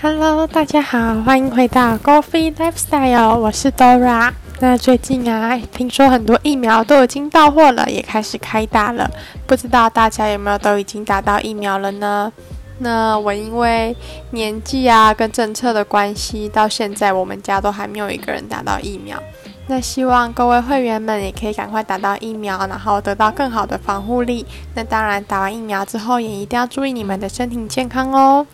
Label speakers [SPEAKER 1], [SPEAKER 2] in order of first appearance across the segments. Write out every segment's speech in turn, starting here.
[SPEAKER 1] Hello，大家好，欢迎回到 Golfy Lifestyle，我是 Dora。那最近啊，听说很多疫苗都已经到货了，也开始开打了，不知道大家有没有都已经打到疫苗了呢？那我因为年纪啊跟政策的关系，到现在我们家都还没有一个人打到疫苗。那希望各位会员们也可以赶快打到疫苗，然后得到更好的防护力。那当然，打完疫苗之后也一定要注意你们的身体健康哦。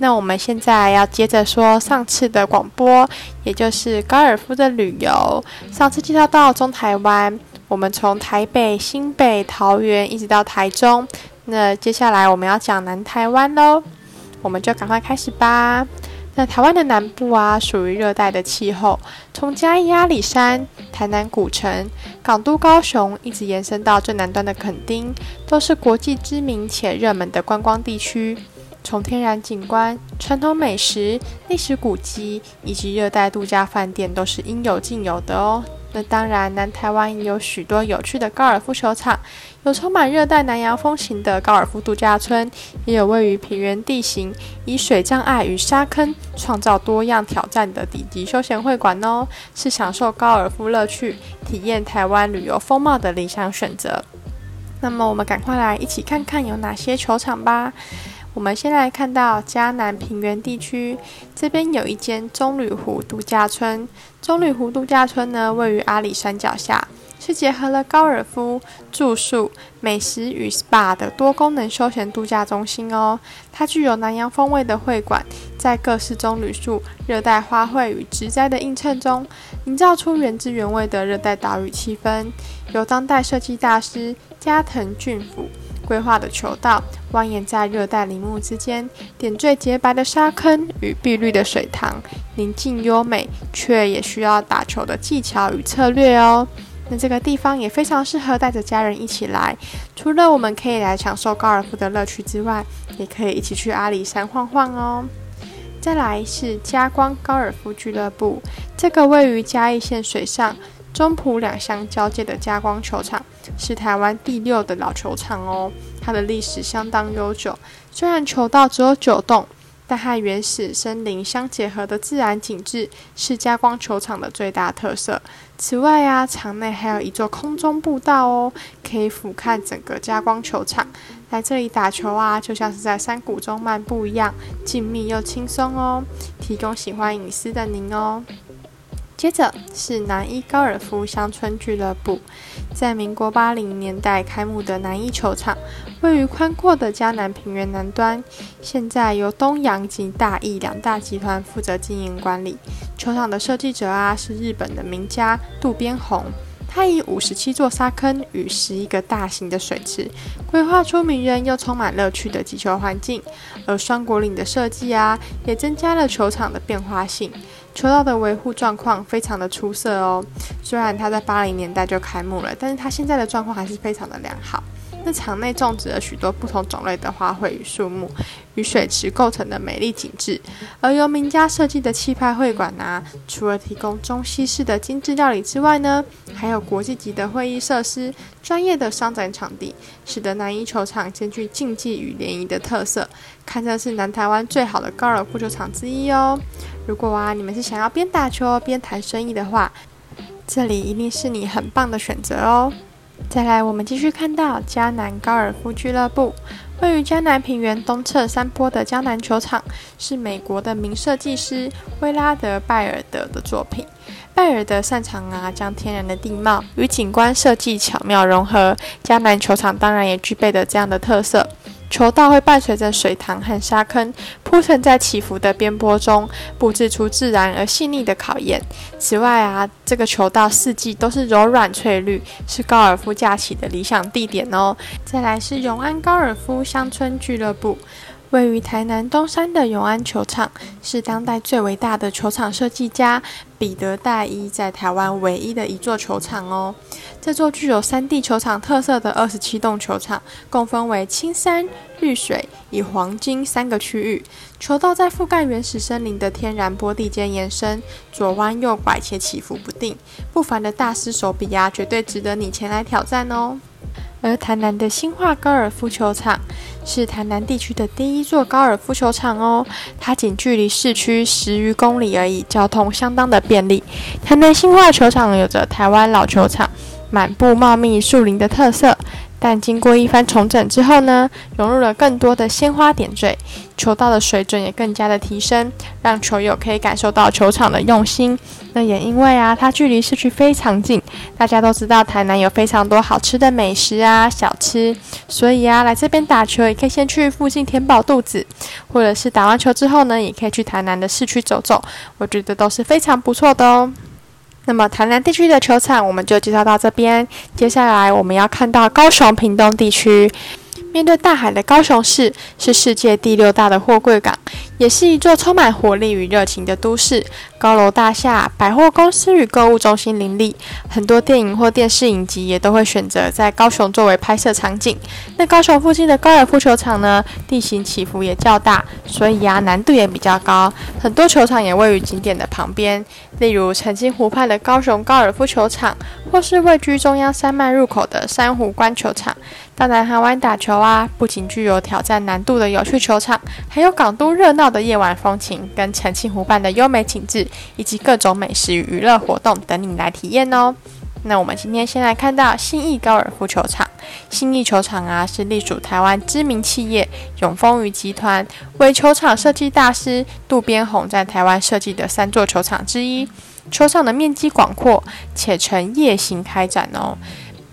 [SPEAKER 1] 那我们现在要接着说上次的广播，也就是高尔夫的旅游。上次介绍到中台湾，我们从台北、新北、桃园一直到台中。那接下来我们要讲南台湾喽，我们就赶快开始吧。那台湾的南部啊，属于热带的气候，从嘉义阿里山、台南古城、港都高雄，一直延伸到最南端的垦丁，都是国际知名且热门的观光地区。从天然景观、传统美食、历史古迹以及热带度假饭店，都是应有尽有的哦。那当然，南台湾也有许多有趣的高尔夫球场，有充满热带南洋风情的高尔夫度假村，也有位于平原地形，以水障碍与沙坑创造多样挑战的顶级休闲会馆哦，是享受高尔夫乐趣、体验台湾旅游风貌的理想选择。那么，我们赶快来一起看看有哪些球场吧。我们先来看到嘉南平原地区，这边有一间棕榈湖度假村。棕榈湖度假村呢，位于阿里山脚下，是结合了高尔夫、住宿、美食与 SPA 的多功能休闲度假中心哦。它具有南洋风味的会馆，在各式棕榈树、热带花卉与植栽的映衬中，营造出原汁原味的热带岛屿气氛。由当代设计大师加藤俊辅。规划的球道蜿蜒在热带林木之间，点缀洁白的沙坑与碧绿的水塘，宁静优美，却也需要打球的技巧与策略哦。那这个地方也非常适合带着家人一起来，除了我们可以来享受高尔夫的乐趣之外，也可以一起去阿里山晃晃哦。再来是嘉光高尔夫俱乐部，这个位于嘉义县水上。中埔两乡交界的嘉光球场是台湾第六的老球场哦，它的历史相当悠久。虽然球道只有九洞，但和原始森林相结合的自然景致是嘉光球场的最大特色。此外啊，场内还有一座空中步道哦，可以俯瞰整个嘉光球场。来这里打球啊，就像是在山谷中漫步一样，静谧又轻松哦，提供喜欢隐私的您哦。接着是南一高尔夫乡村俱乐部，在民国八零年代开幕的南一球场，位于宽阔的嘉南平原南端，现在由东洋及大义两大集团负责经营管理。球场的设计者啊，是日本的名家渡边宏。他以五十七座沙坑与十一个大型的水池，规划出迷人又充满乐趣的击球环境。而双果岭的设计啊，也增加了球场的变化性。球道的维护状况非常的出色哦。虽然它在八零年代就开幕了，但是它现在的状况还是非常的良好。那场内种植了许多不同种类的花卉与树木，与水池构成的美丽景致。而由名家设计的气派会馆呢，除了提供中西式的精致料理之外呢，还有国际级的会议设施、专业的商展场地，使得南一球场兼具竞技与联谊的特色，堪称是南台湾最好的高尔夫球场之一哦。如果啊，你们是想要边打球边谈生意的话，这里一定是你很棒的选择哦。再来，我们继续看到迦南高尔夫俱乐部，位于迦南平原东侧山坡的迦南球场，是美国的名设计师威拉德·拜尔德的作品。拜尔德擅长啊，将天然的地貌与景观设计巧妙融合。迦南球场当然也具备的这样的特色。球道会伴随着水塘和沙坑铺陈在起伏的边坡中，布置出自然而细腻的考验。此外啊，这个球道四季都是柔软翠绿，是高尔夫假期的理想地点哦。再来是永安高尔夫乡村俱乐部，位于台南东山的永安球场是当代最伟大的球场设计家彼得戴伊在台湾唯一的一座球场哦。这座具有三地球场特色的二十七栋球场，共分为青山、绿水与黄金三个区域。球道在覆盖原始森林的天然坡地间延伸，左弯右拐且起伏不定。不凡的大师手笔呀，绝对值得你前来挑战哦。而台南的新化高尔夫球场是台南地区的第一座高尔夫球场哦，它仅距离市区十余公里而已，交通相当的便利。台南新化球场有着台湾老球场满布茂密树林的特色。但经过一番重整之后呢，融入了更多的鲜花点缀，球道的水准也更加的提升，让球友可以感受到球场的用心。那也因为啊，它距离市区非常近，大家都知道台南有非常多好吃的美食啊、小吃，所以啊，来这边打球也可以先去附近填饱肚子，或者是打完球之后呢，也可以去台南的市区走走，我觉得都是非常不错的哦。那么台南地区的球场我们就介绍到这边，接下来我们要看到高雄屏东地区。面对大海的高雄市是世界第六大的货柜港，也是一座充满活力与热情的都市。高楼大厦、百货公司与购物中心林立，很多电影或电视影集也都会选择在高雄作为拍摄场景。那高雄附近的高尔夫球场呢，地形起伏也较大，所以啊难度也比较高。很多球场也位于景点的旁边，例如澄清湖畔的高雄高尔夫球场，或是位居中央山脉入口的珊瑚观球场。到南海湾打球啊，不仅具有挑战难度的有趣球场，还有港都热闹的夜晚风情，跟澄清湖畔的优美景致，以及各种美食与娱乐活动等你来体验哦。那我们今天先来看到新义高尔夫球场。新义球场啊，是隶属台湾知名企业永丰余集团为球场设计大师渡边宏在台湾设计的三座球场之一。球场的面积广阔，且呈夜行开展哦。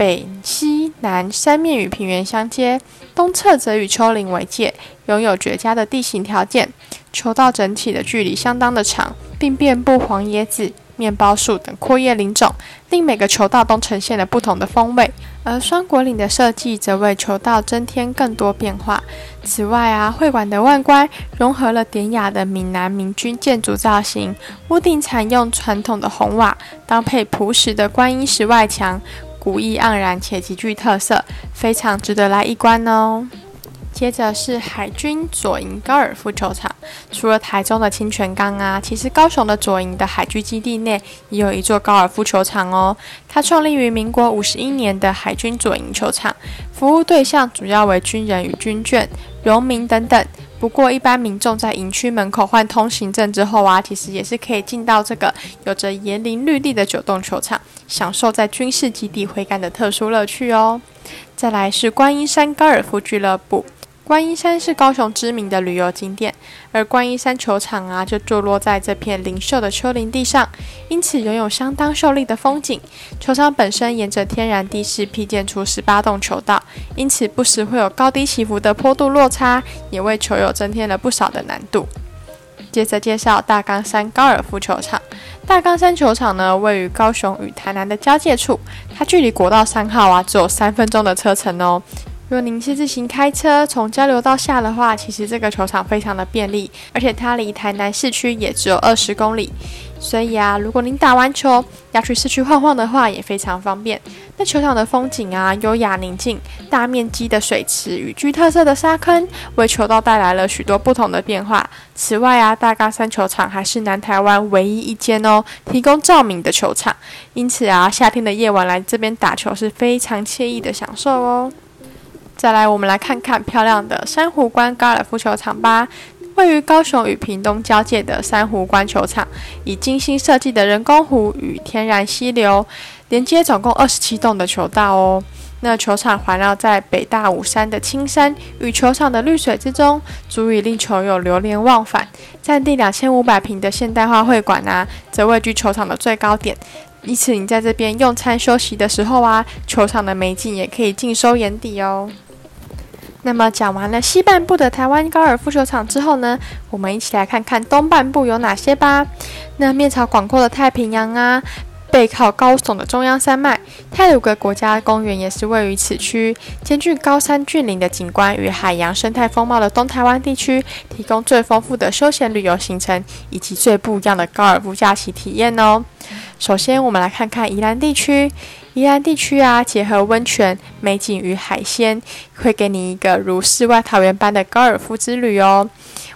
[SPEAKER 1] 北、西、南三面与平原相接，东侧则与丘陵为界，拥有绝佳的地形条件。球道整体的距离相当的长，并遍布黄椰子、面包树等阔叶林种，令每个球道都呈现了不同的风味。而双果岭的设计则为球道增添更多变化。此外啊，会馆的外观融合了典雅的闽南民居建筑造型，屋顶采用传统的红瓦，搭配朴实的观音石外墙。古意盎然且极具特色，非常值得来一观哦。接着是海军左营高尔夫球场，除了台中的清泉岗啊，其实高雄的左营的海军基地内也有一座高尔夫球场哦。它创立于民国五十一年的海军左营球场，服务对象主要为军人与军眷、农民等等。不过，一般民众在营区门口换通行证之后啊，其实也是可以进到这个有着椰林绿地的九洞球场，享受在军事基地挥杆的特殊乐趣哦。再来是观音山高尔夫俱乐部。观音山是高雄知名的旅游景点，而观音山球场啊，就坐落在这片灵秀的丘陵地上，因此拥有相当秀丽的风景。球场本身沿着天然地势辟建出十八洞球道，因此不时会有高低起伏的坡度落差，也为球友增添了不少的难度。接着介绍大冈山高尔夫球场。大冈山球场呢，位于高雄与台南的交界处，它距离国道三号啊，只有三分钟的车程哦。如果您是自行开车从交流道下的话，其实这个球场非常的便利，而且它离台南市区也只有二十公里，所以啊，如果您打完球要去市区晃晃的话，也非常方便。那球场的风景啊，优雅宁静，大面积的水池与具特色的沙坑，为球道带来了许多不同的变化。此外啊，大冈山球场还是南台湾唯一一间哦提供照明的球场，因此啊，夏天的夜晚来这边打球是非常惬意的享受哦。再来，我们来看看漂亮的珊瑚关高尔夫球场吧。位于高雄与屏东交界的珊瑚关球场，以精心设计的人工湖与天然溪流连接，总共二十七栋的球道哦。那球场环绕在北大武山的青山与球场的绿水之中，足以令球友流连忘返。占地两千五百平的现代化会馆啊，则位居球场的最高点。因此，你在这边用餐休息的时候啊，球场的美景也可以尽收眼底哦。那么讲完了西半部的台湾高尔夫球场之后呢，我们一起来看看东半部有哪些吧。那面朝广阔的太平洋啊，背靠高耸的中央山脉。泰鲁格国家公园也是位于此区，兼具高山峻岭的景观与海洋生态风貌的东台湾地区，提供最丰富的休闲旅游行程以及最不一样的高尔夫假期体验哦。首先，我们来看看宜兰地区。宜兰地区啊，结合温泉、美景与海鲜，会给你一个如世外桃源般的高尔夫之旅哦。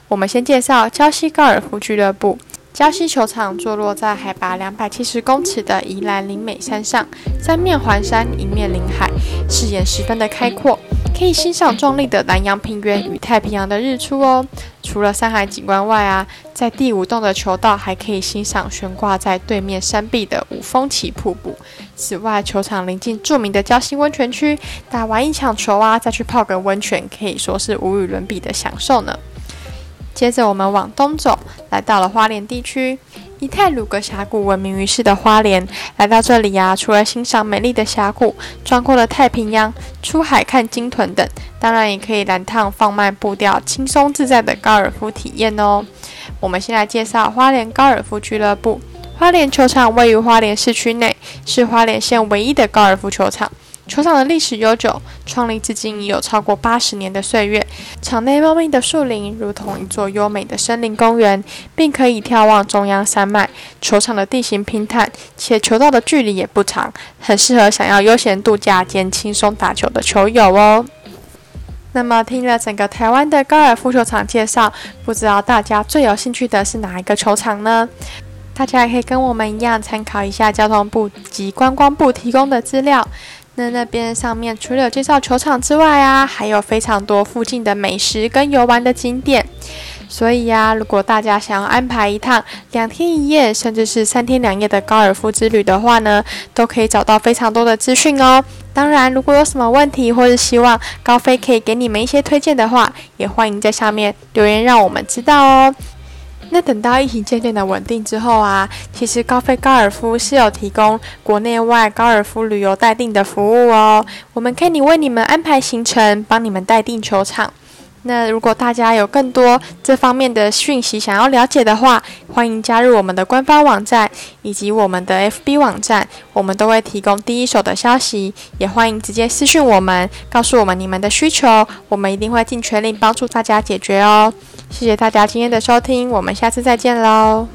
[SPEAKER 1] 我们先介绍礁溪高尔夫俱乐部。礁溪球场坐落在海拔两百七十公尺的宜兰林美山上，三面环山，一面临海，视野十分的开阔，可以欣赏壮丽的南洋平原与太平洋的日出哦。除了山海景观外啊，在第五洞的球道还可以欣赏悬挂在对面山壁的五峰起瀑布。此外，球场临近著名的礁溪温泉区，打完一场球啊，再去泡个温泉，可以说是无与伦比的享受呢。接着我们往东走，来到了花莲地区，以泰鲁格峡谷闻名于世的花莲。来到这里呀，除了欣赏美丽的峡谷、壮阔的太平洋、出海看鲸豚等，当然也可以来趟放慢步调、轻松自在的高尔夫体验哦。我们先来介绍花莲高尔夫俱乐部。花莲球场位于花莲市区内，是花莲县唯一的高尔夫球场。球场的历史悠久，创立至今已有超过八十年的岁月。场内茂密的树林如同一座优美的森林公园，并可以眺望中央山脉。球场的地形平坦，且球道的距离也不长，很适合想要悠闲度假兼轻松打球的球友哦。那么，听了整个台湾的高尔夫球场介绍，不知道大家最有兴趣的是哪一个球场呢？大家也可以跟我们一样，参考一下交通部及观光部提供的资料。那那边上面除了有介绍球场之外啊，还有非常多附近的美食跟游玩的景点。所以呀，如果大家想要安排一趟两天一夜，甚至是三天两夜的高尔夫之旅的话呢，都可以找到非常多的资讯哦。当然，如果有什么问题，或是希望高飞可以给你们一些推荐的话，也欢迎在下面留言让我们知道哦。那等到疫情渐渐的稳定之后啊，其实高飞高尔夫是有提供国内外高尔夫旅游待定的服务哦。我们可以为你们安排行程，帮你们待定球场。那如果大家有更多这方面的讯息想要了解的话，欢迎加入我们的官方网站以及我们的 FB 网站，我们都会提供第一手的消息。也欢迎直接私讯我们，告诉我们你们的需求，我们一定会尽全力帮助大家解决哦。谢谢大家今天的收听，我们下次再见喽。